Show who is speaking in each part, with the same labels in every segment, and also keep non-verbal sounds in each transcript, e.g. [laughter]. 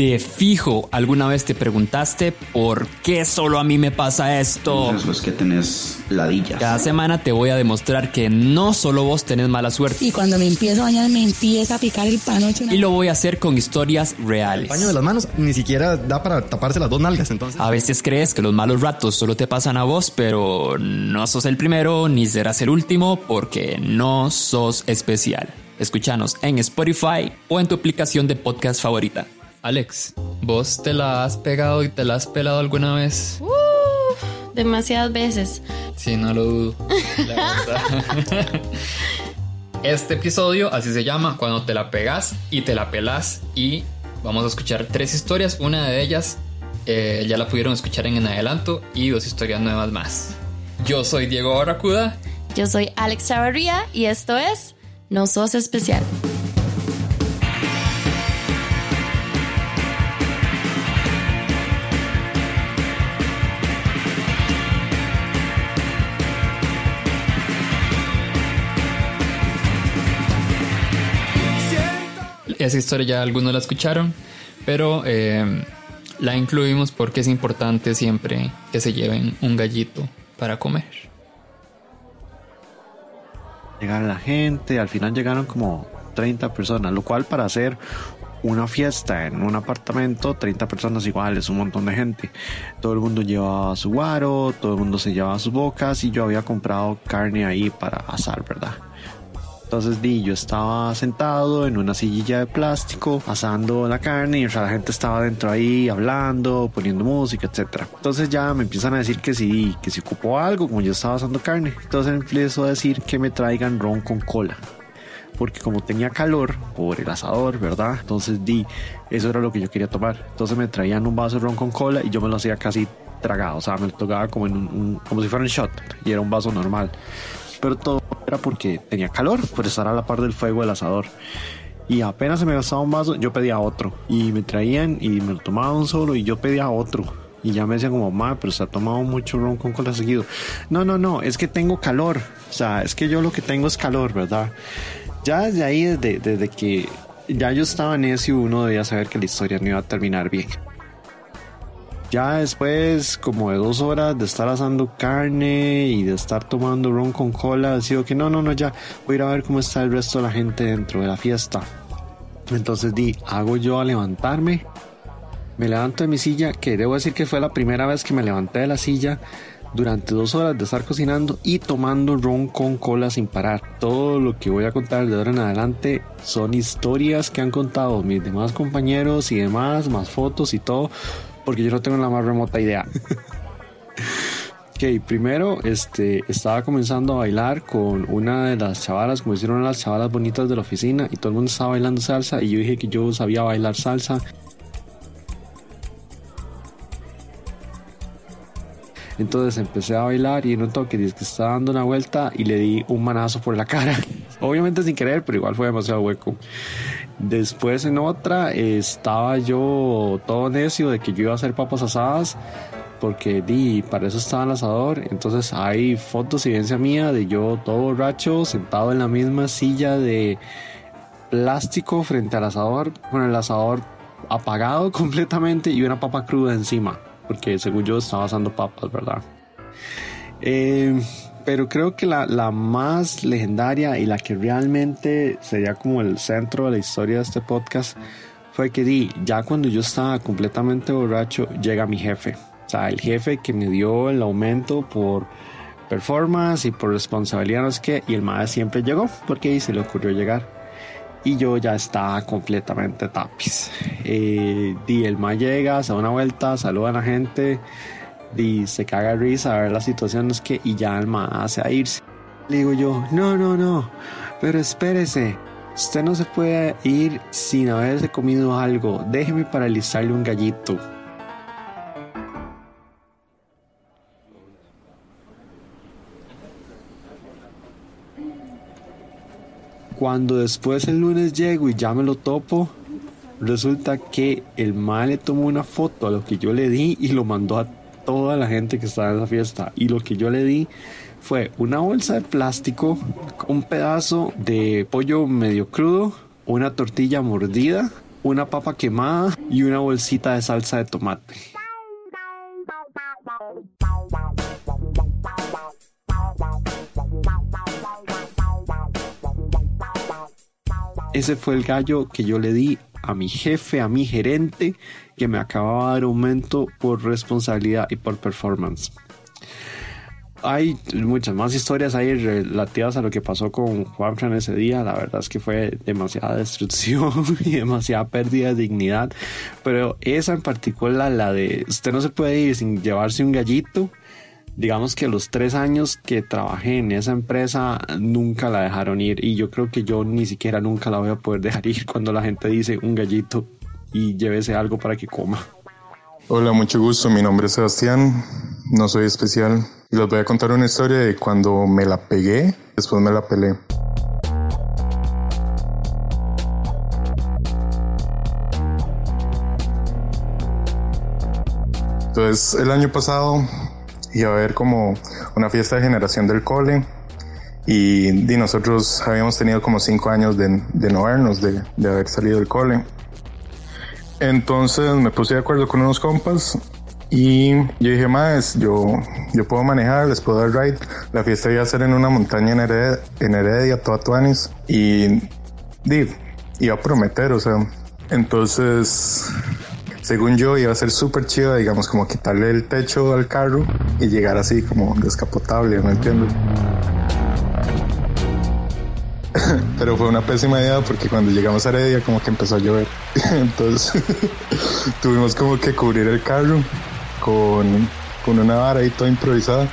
Speaker 1: De fijo, alguna vez te preguntaste por qué solo a mí me pasa esto.
Speaker 2: Eso es que tenés ladillas.
Speaker 1: Cada semana te voy a demostrar que no solo vos tenés mala suerte.
Speaker 3: Y cuando me empiezo a bañar me empieza a picar el panocho.
Speaker 1: Y lo voy a hacer con historias
Speaker 4: El
Speaker 1: reales.
Speaker 4: paño de las manos ni siquiera da para taparse las dos nalgas, entonces.
Speaker 1: A veces crees que los malos ratos solo te pasan a vos, pero no sos el primero ni serás el último porque no sos especial. Escúchanos en Spotify o en tu aplicación de podcast favorita. Alex, ¿vos te la has pegado y te la has pelado alguna vez?
Speaker 5: Uf, demasiadas veces.
Speaker 1: Sí, no lo dudo. la. [laughs] Este episodio así se llama, cuando te la pegas y te la pelas y vamos a escuchar tres historias, una de ellas eh, ya la pudieron escuchar en, en adelanto y dos historias nuevas más. Yo soy Diego Barracuda
Speaker 5: Yo soy Alex Chavarría y esto es No Sos Especial.
Speaker 1: Esa historia ya algunos la escucharon, pero eh, la incluimos porque es importante siempre que se lleven un gallito para comer.
Speaker 6: Llegar la gente, al final llegaron como 30 personas, lo cual para hacer una fiesta en un apartamento, 30 personas igual, es un montón de gente. Todo el mundo llevaba su guaro, todo el mundo se llevaba sus bocas y yo había comprado carne ahí para asar, ¿verdad? Entonces di, yo estaba sentado en una sillilla de plástico asando la carne y o sea, la gente estaba dentro ahí hablando, poniendo música, etcétera. Entonces ya me empiezan a decir que sí, que si ocupó algo, como yo estaba asando carne. Entonces empiezo a decir que me traigan ron con cola. Porque como tenía calor por el asador, ¿verdad? Entonces di, eso era lo que yo quería tomar. Entonces me traían un vaso de ron con cola y yo me lo hacía casi tragado. O sea, me lo tocaba como, en un, un- como si fuera un shot y era un vaso normal. Pero todo era porque tenía calor, por estar a la par del fuego del asador. Y apenas se me gastaba un vaso, yo pedía otro. Y me traían y me lo tomaba un solo y yo pedía otro. Y ya me decían como, ma, pero se ha tomado mucho ron con cola seguido. No, no, no, es que tengo calor. O sea, es que yo lo que tengo es calor, ¿verdad? Ya desde ahí, desde, desde que ya yo estaba necio, uno debía saber que la historia no iba a terminar bien. Ya después, como de dos horas de estar asando carne y de estar tomando ron con cola, decido que no, no, no, ya voy a ir a ver cómo está el resto de la gente dentro de la fiesta. Entonces di, hago yo a levantarme, me levanto de mi silla, que debo decir que fue la primera vez que me levanté de la silla durante dos horas de estar cocinando y tomando ron con cola sin parar. Todo lo que voy a contar de ahora en adelante son historias que han contado mis demás compañeros y demás, más fotos y todo, porque yo no tengo la más remota idea. [laughs] Ok, primero este, estaba comenzando a bailar con una de las chavalas, como hicieron las chavalas bonitas de la oficina, y todo el mundo estaba bailando salsa, y yo dije que yo sabía bailar salsa. Entonces empecé a bailar y en un toque dice que estaba dando una vuelta y le di un manazo por la cara. [laughs] Obviamente sin querer, pero igual fue demasiado hueco. Después en otra estaba yo todo necio de que yo iba a hacer papas asadas porque di, para eso estaba el asador. Entonces hay fotos y evidencia mía de yo todo borracho, sentado en la misma silla de plástico frente al asador, con el asador apagado [laughs] completamente y una papa cruda encima, porque según yo estaba asando papas, ¿verdad? Eh, pero creo que la, la más legendaria y la que realmente sería como el centro de la historia de este podcast fue que di, ya cuando yo estaba completamente borracho, llega mi jefe. O sea, el jefe que me dio el aumento por performance y por responsabilidad, no sé qué, y el maestro siempre llegó porque se le ocurrió llegar. Y yo ya estaba completamente tapiz. Eh, di, el ma llega, se da una vuelta, saluda a la gente, y se caga risa a ver la situación, es que, y ya el ma hace a irse. Le digo yo, no, no, no, pero espérese, usted no se puede ir sin haberse comido algo, déjeme paralizarle un gallito. Cuando después el lunes llego y ya me lo topo, resulta que el mal le tomó una foto a lo que yo le di y lo mandó a toda la gente que estaba en la fiesta. Y lo que yo le di fue una bolsa de plástico, un pedazo de pollo medio crudo, una tortilla mordida una papa quemada y una bolsita de salsa de tomate. Ese fue el gallo que yo le di a mi jefe, a mi gerente, que me acababa de dar aumento por responsabilidad y por performance. Hay muchas más historias ahí relativas a lo que pasó con Juanfran ese día. La verdad es que fue demasiada destrucción [laughs] y demasiada pérdida de dignidad. Pero esa en particular, la de usted no se puede ir sin llevarse un gallito. Digamos que los tres años que trabajé en esa empresa nunca la dejaron ir y yo creo que yo ni siquiera nunca la voy a poder dejar ir cuando la gente dice un gallito y llévese algo para que coma.
Speaker 7: Hola, mucho gusto. Mi nombre es Sebastián. No soy especial. Y les voy a contar una historia de cuando me la pegué, después me la pelé. Entonces, el año pasado iba a haber como una fiesta de generación del cole y, nosotros habíamos tenido como cinco años de, no vernos, de, de haber salido del cole. Entonces me puse de acuerdo con unos compas y yo dije, más, yo, yo puedo manejar, les puedo dar ride. La fiesta iba a ser en una montaña en Heredia, en Heredia toda Tuanis. Y, di, iba a prometer, o sea. Entonces, según yo, iba a ser súper chido, digamos, como quitarle el techo al carro y llegar así como descapotable, ¿me entiendes? [laughs] Pero fue una pésima idea porque cuando llegamos a Heredia como que empezó a llover. [laughs] Entonces [laughs] tuvimos como que cubrir el carro con, con una vara ahí toda improvisada.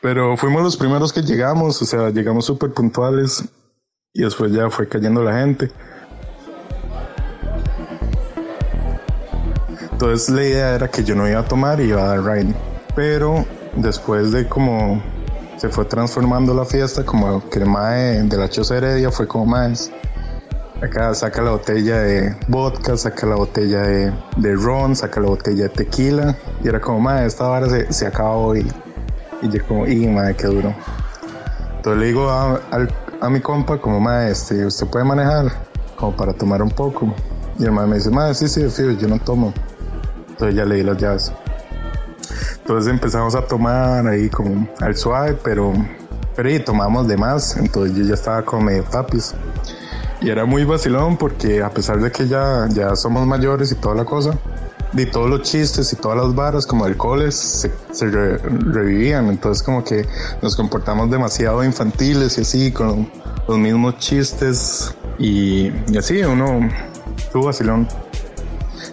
Speaker 7: Pero fuimos los primeros que llegamos, o sea, llegamos súper puntuales y después ya fue cayendo la gente. Entonces la idea era que yo no iba a tomar y iba a dar ride. Pero después de como se fue transformando la fiesta, como que el mae de la Chosa Heredia fue como más Acá saca la botella de vodka, saca la botella de, de ron, saca la botella de tequila. Y era como, madre, esta vara se, se acabó y, y yo como, y madre, qué duro. Entonces le digo a, a, mi compa, como, madre, este, usted puede manejar, como para tomar un poco. Y el madre me dice, madre, sí, sí, yo no tomo. Entonces ya le di las llaves. Entonces empezamos a tomar ahí como al suave, pero, pero y tomamos de más. Entonces yo ya estaba como medio tapis. Y era muy vacilón porque a pesar de que ya, ya somos mayores y toda la cosa, de todos los chistes y todas las varas como alcoholes se, se revivían. Entonces como que nos comportamos demasiado infantiles y así, con los mismos chistes y, y así, uno tuvo vacilón.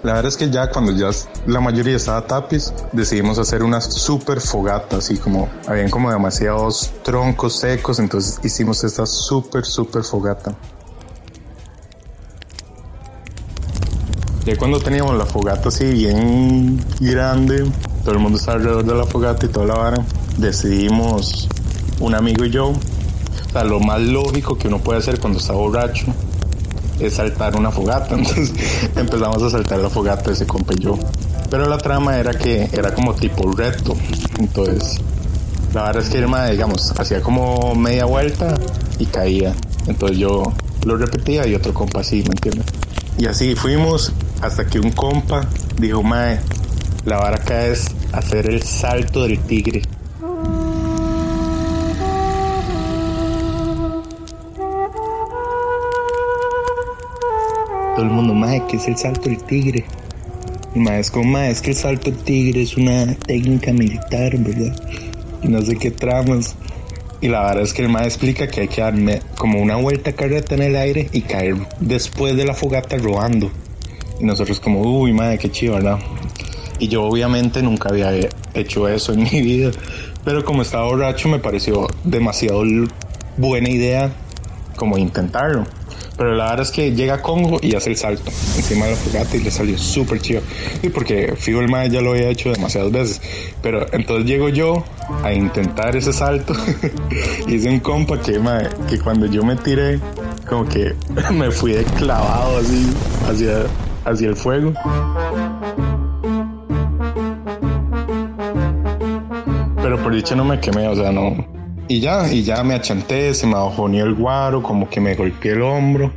Speaker 7: La verdad es que ya cuando ya la mayoría estaba tapis, decidimos hacer una super fogata, así como habían como demasiados troncos secos, entonces hicimos esta super, super fogata. Ya cuando teníamos la fogata así bien grande, todo el mundo estaba alrededor de la fogata y toda la vara, decidimos, un amigo y yo, o lo más lógico que uno puede hacer cuando está borracho es saltar una fogata. [laughs] Entonces empezamos a saltar la fogata ese compa y yo. Pero la trama era que era como tipo reto. Entonces, la verdad es que Irma, digamos, hacía como media vuelta y caía. Entonces yo lo repetía y otro compa así, ¿me entiendes? Y así fuimos hasta que un compa dijo, mae, la vara acá es hacer el salto del tigre. Todo el mundo, mae, ¿qué es el salto del tigre? Y mae, es como, mae, es que el salto del tigre es una técnica militar, ¿verdad? Y no sé qué tramas. Y la verdad es que el mae explica que hay que darme como una vuelta carreta en el aire y caer después de la fogata robando. Y nosotros como, uy, madre, qué chido, ¿verdad? Y yo obviamente nunca había hecho eso en [laughs] mi vida. Pero como estaba borracho me pareció demasiado buena idea como intentarlo. Pero la verdad es que llega a Congo y hace el salto encima de la fogata y le salió súper chido. Y porque Figo el Mae ya lo había hecho demasiadas veces. Pero entonces llego yo a intentar ese salto. [laughs] es un compa que, que cuando yo me tiré, como que [laughs] me fui de clavado así hacia, hacia el fuego. Pero por dicho no me quemé, o sea, no, y ya, y ya me achanté, se me bajó ni el guaro, como que me golpeé el hombro.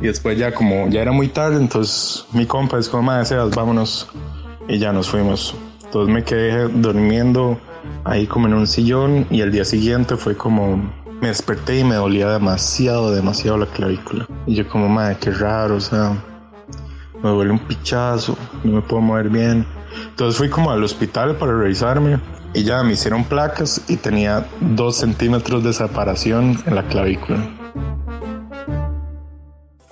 Speaker 7: Y después ya como ya era muy tarde, entonces mi compa es como, madre, Sebas, vámonos. Y ya nos fuimos. Entonces me quedé durmiendo ahí como en un sillón y el día siguiente fue como me desperté y me dolía demasiado, demasiado la clavícula. Y yo como, madre, qué raro, o sea, me duele un pichazo, no me puedo mover bien. Entonces fui como al hospital para revisarme y ya me hicieron placas y tenía dos centímetros de separación en la clavícula.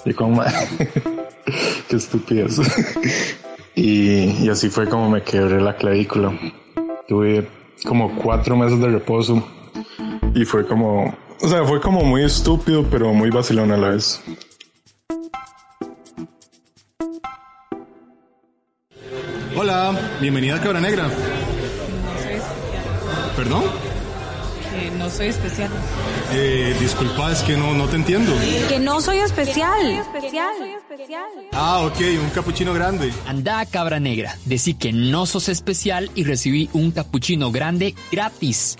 Speaker 7: Y como, [laughs] qué estupidez. y, así fue como me quebré la clavícula. Tuve como cuatro meses de reposo y fue como, o sea, fue como muy estúpido, pero muy vacilón a la vez.
Speaker 8: Hola, bienvenida a Cabra Negra.
Speaker 9: No soy especial.
Speaker 8: ¿Perdón?
Speaker 9: Que no soy especial.
Speaker 8: Eh, disculpa, es que no, no te entiendo.
Speaker 10: Que no soy especial.
Speaker 8: Ah, ok, un capuchino grande.
Speaker 1: Anda, cabra negra. Decí que no sos especial y recibí un capuchino grande gratis.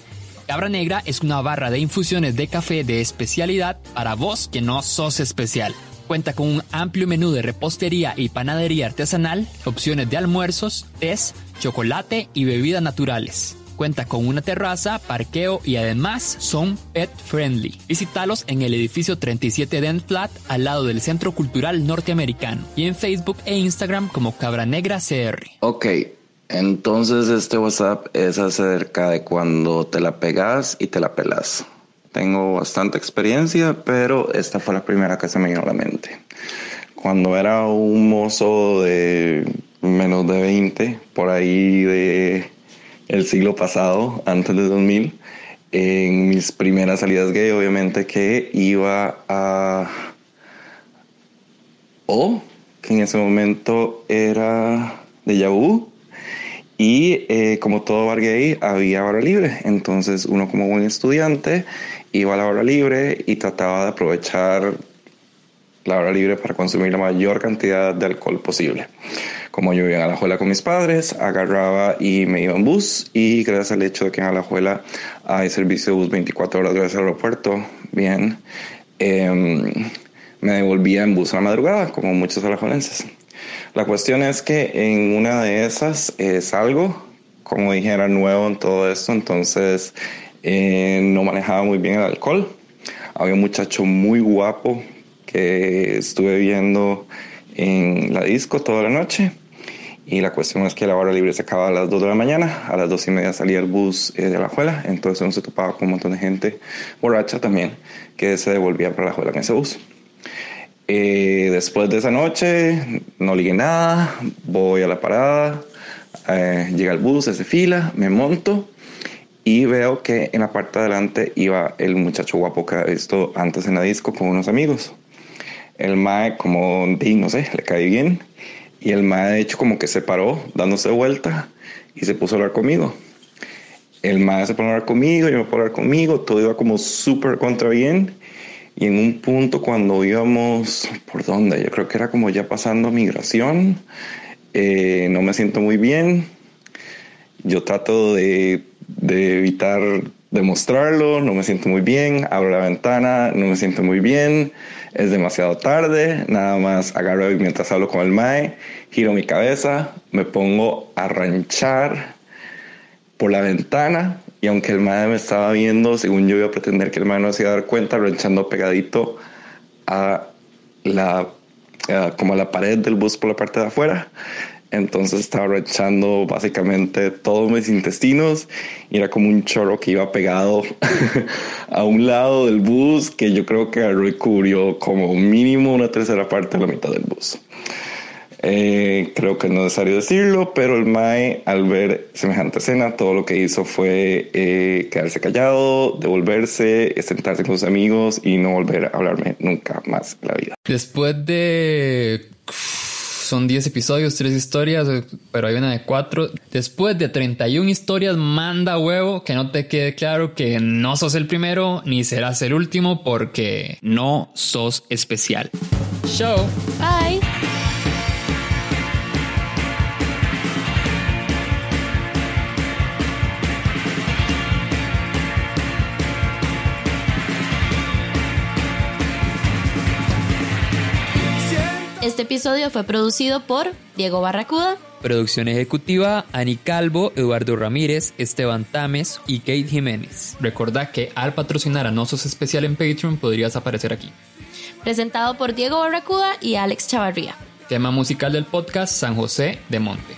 Speaker 1: Cabra Negra es una barra de infusiones de café de especialidad para vos que no sos especial. Cuenta con un amplio menú de repostería y panadería artesanal, opciones de almuerzos, tés, chocolate y bebidas naturales. Cuenta con una terraza, parqueo y además son pet friendly. Visítalos en el edificio 37 Dent Flat al lado del Centro Cultural Norteamericano y en Facebook e Instagram como Cabra Negra CR.
Speaker 2: Ok, entonces este WhatsApp es acerca de cuando te la pegas y te la pelas. Tengo bastante experiencia, pero esta fue la primera que se me vino a la mente. Cuando era un mozo de menos de 20, por ahí de el siglo pasado, antes de 2000, en mis primeras salidas gay, obviamente que iba a... O, que en ese momento era de Yahoo, y eh, como todo bar gay, había hora libre. Entonces uno como buen estudiante iba a la hora libre y trataba de aprovechar la hora libre para consumir la mayor cantidad de alcohol posible. Como yo vivía en Alajuela con mis padres, agarraba y me iba en bus y gracias al hecho de que en Alajuela hay servicio de bus 24 horas gracias al aeropuerto, bien, eh, me devolvía en bus a la madrugada, como muchos alajuelenses. La cuestión es que en una de esas es algo, como dije, era nuevo en todo esto, entonces eh, no manejaba muy bien el alcohol. Había un muchacho muy guapo que estuve viendo en la disco toda la noche. Y la cuestión es que la hora libre se acaba a las 2 de la mañana, a las 2 y media salía el bus eh, de la juela, entonces uno se topaba con un montón de gente borracha también que se devolvía para la juela en ese bus. Eh, después de esa noche, no ligué nada, voy a la parada, eh, llega el bus, se fila, me monto y veo que en la parte de adelante iba el muchacho guapo que había visto antes en la disco con unos amigos. El mae, como, no sé, le cae bien. Y el mae, de hecho, como que se paró dándose vuelta y se puso a hablar conmigo. El mae se puso a hablar conmigo, yo me a hablar conmigo, todo iba como súper contra bien. Y en un punto cuando íbamos, ¿por dónde? Yo creo que era como ya pasando migración. Eh, no me siento muy bien. Yo trato de, de evitar demostrarlo, no me siento muy bien, abro la ventana, no me siento muy bien, es demasiado tarde, nada más agarro mientras hablo con el Mae, giro mi cabeza, me pongo a ranchar por la ventana y aunque el Mae me estaba viendo, según yo iba a pretender que el Mae no se iba a dar cuenta, ranchando pegadito a la, como a la pared del bus por la parte de afuera. Entonces estaba ranchando básicamente todos mis intestinos y era como un chorro que iba pegado [laughs] a un lado del bus que yo creo que agarró y cubrió como mínimo una tercera parte de la mitad del bus. Eh, creo que no es necesario decirlo, pero el Mae al ver semejante escena, todo lo que hizo fue eh, quedarse callado, devolverse, sentarse con sus amigos y no volver a hablarme nunca más en la vida.
Speaker 1: Después de son 10 episodios, 3 historias, pero hay una de 4. Después de 31 historias, manda huevo que no te quede claro que no sos el primero ni serás el último porque no sos especial. Show.
Speaker 5: Bye. Este episodio fue producido por Diego Barracuda,
Speaker 1: Producción ejecutiva, Ani Calvo, Eduardo Ramírez, Esteban Tames y Kate Jiménez. Recuerda que al patrocinar a Nosos Especial en Patreon podrías aparecer aquí.
Speaker 5: presentado por Diego Barracuda y Alex Chavarría.
Speaker 1: Tema musical del podcast San José de Monte.